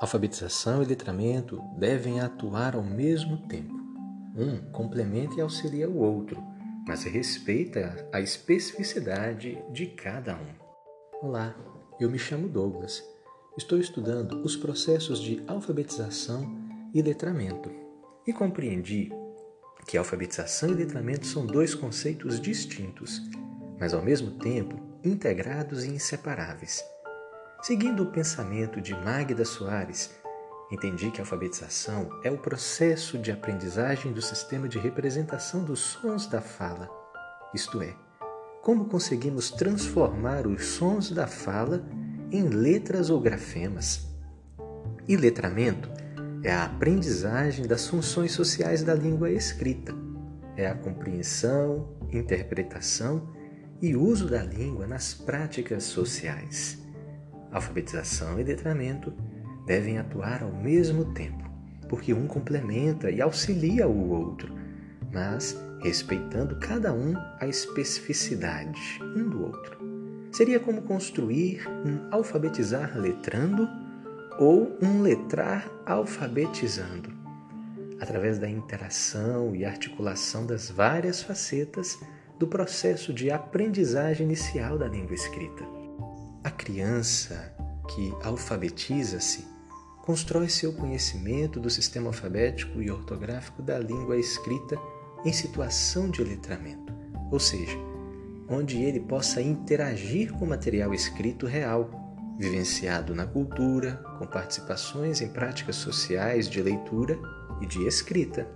Alfabetização e letramento devem atuar ao mesmo tempo. Um complementa e auxilia o outro, mas respeita a especificidade de cada um. Olá, eu me chamo Douglas. Estou estudando os processos de alfabetização e letramento e compreendi que alfabetização e letramento são dois conceitos distintos, mas ao mesmo tempo integrados e inseparáveis. Seguindo o pensamento de Magda Soares, entendi que a alfabetização é o processo de aprendizagem do sistema de representação dos sons da fala, isto é, como conseguimos transformar os sons da fala em letras ou grafemas. E letramento é a aprendizagem das funções sociais da língua escrita. É a compreensão, interpretação e uso da língua nas práticas sociais. Alfabetização e letramento devem atuar ao mesmo tempo, porque um complementa e auxilia o outro, mas respeitando cada um a especificidade um do outro. Seria como construir um alfabetizar letrando ou um letrar alfabetizando, através da interação e articulação das várias facetas do processo de aprendizagem inicial da língua escrita. A criança que alfabetiza-se constrói seu conhecimento do sistema alfabético e ortográfico da língua escrita em situação de letramento, ou seja, onde ele possa interagir com o material escrito real vivenciado na cultura, com participações em práticas sociais de leitura e de escrita.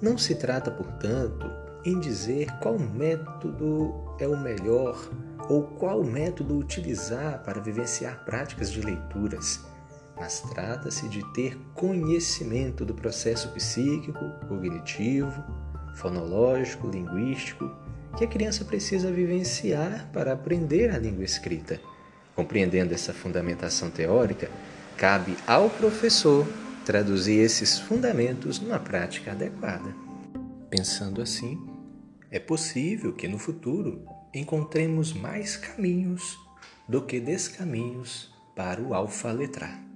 Não se trata, portanto, em dizer qual método é o melhor ou qual método utilizar para vivenciar práticas de leituras, mas trata-se de ter conhecimento do processo psíquico, cognitivo, fonológico, linguístico que a criança precisa vivenciar para aprender a língua escrita Compreendendo essa fundamentação teórica, cabe ao professor traduzir esses fundamentos numa prática adequada. Pensando assim, é possível que no futuro encontremos mais caminhos do que descaminhos para o alfa letrar.